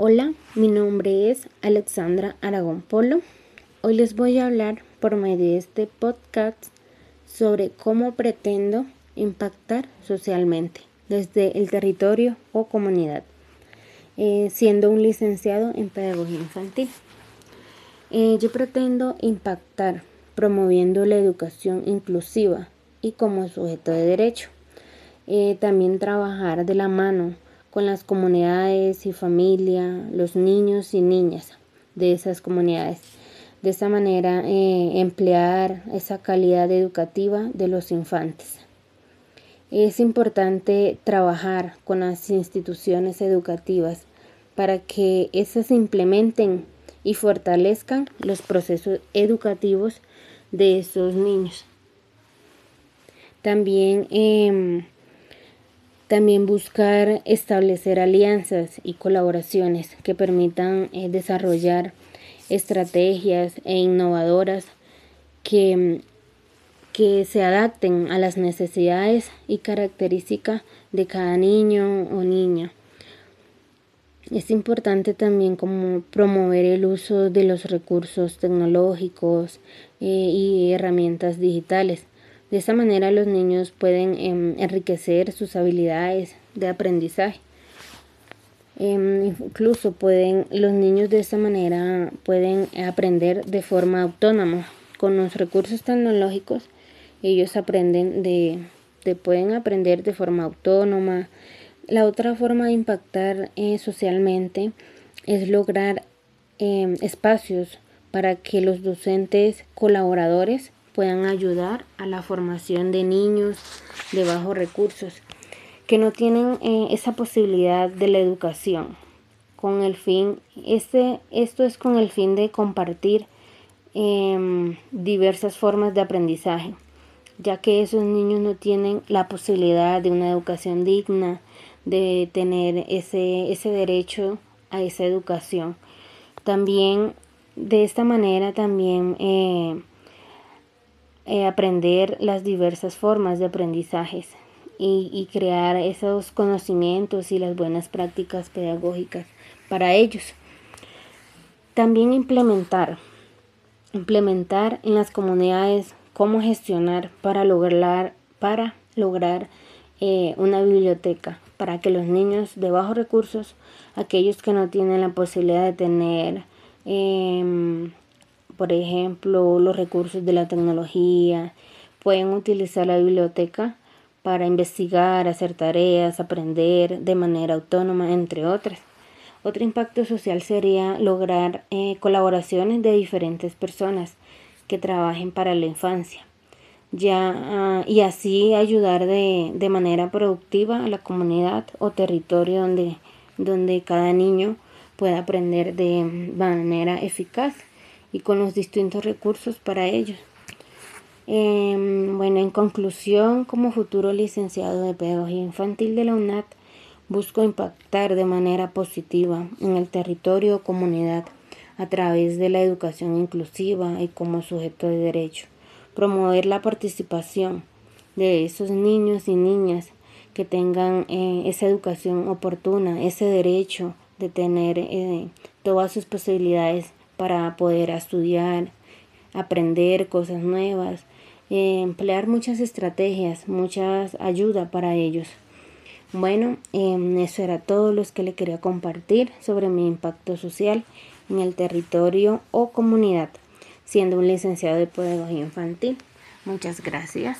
Hola, mi nombre es Alexandra Aragón Polo. Hoy les voy a hablar por medio de este podcast sobre cómo pretendo impactar socialmente desde el territorio o comunidad, eh, siendo un licenciado en pedagogía infantil. Eh, yo pretendo impactar promoviendo la educación inclusiva y como sujeto de derecho. Eh, también trabajar de la mano con las comunidades y familia, los niños y niñas de esas comunidades. De esa manera, eh, emplear esa calidad educativa de los infantes. Es importante trabajar con las instituciones educativas para que esas implementen y fortalezcan los procesos educativos de esos niños. También eh, también buscar establecer alianzas y colaboraciones que permitan eh, desarrollar estrategias e innovadoras que, que se adapten a las necesidades y características de cada niño o niña. Es importante también como promover el uso de los recursos tecnológicos eh, y herramientas digitales de esa manera los niños pueden em, enriquecer sus habilidades de aprendizaje. Em, incluso pueden, los niños de esa manera pueden aprender de forma autónoma. Con los recursos tecnológicos ellos aprenden de, pueden aprender de forma autónoma. La otra forma de impactar eh, socialmente es lograr em, espacios para que los docentes colaboradores puedan ayudar a la formación de niños de bajos recursos que no tienen eh, esa posibilidad de la educación con el fin este esto es con el fin de compartir em, diversas formas de aprendizaje ya que esos niños no tienen la posibilidad de una educación digna de tener ese ese derecho a esa educación. También de esta manera también eh, eh, aprender las diversas formas de aprendizajes y, crear esos conocimientos y las buenas prácticas pedagógicas para ellos. También implementar, implementar en las comunidades cómo gestionar para lograr, para lograr eh, una biblioteca para que los niños de bajos recursos, aquellos que no tienen la posibilidad de tener em, por ejemplo, los recursos de la tecnología, pueden utilizar la biblioteca para investigar, hacer tareas, aprender de manera autónoma, entre otras. Otro impacto social sería lograr eh, colaboraciones de diferentes personas que trabajen para la infancia. Ya, ah, y así ayudar de, de, manera productiva a la comunidad o territorio donde, donde cada niño pueda aprender de manera eficaz y con los distintos recursos para ellos. Em, bueno, en conclusión, como futuro licenciado de Pedagogía Infantil de la UNAT, busco impactar de manera positiva en el territorio o comunidad a través de la educación inclusiva y como sujeto de derecho, promover la participación de esos niños y niñas que tengan eh, esa educación oportuna, ese derecho de tener eh, todas sus posibilidades para poder estudiar, aprender cosas nuevas, eh, emplear muchas estrategias, muchas ayuda para ellos. Bueno, em, eso era todo lo que le quería compartir sobre mi impacto social en el territorio o comunidad, siendo un licenciado de pedagogía infantil. Muchas gracias.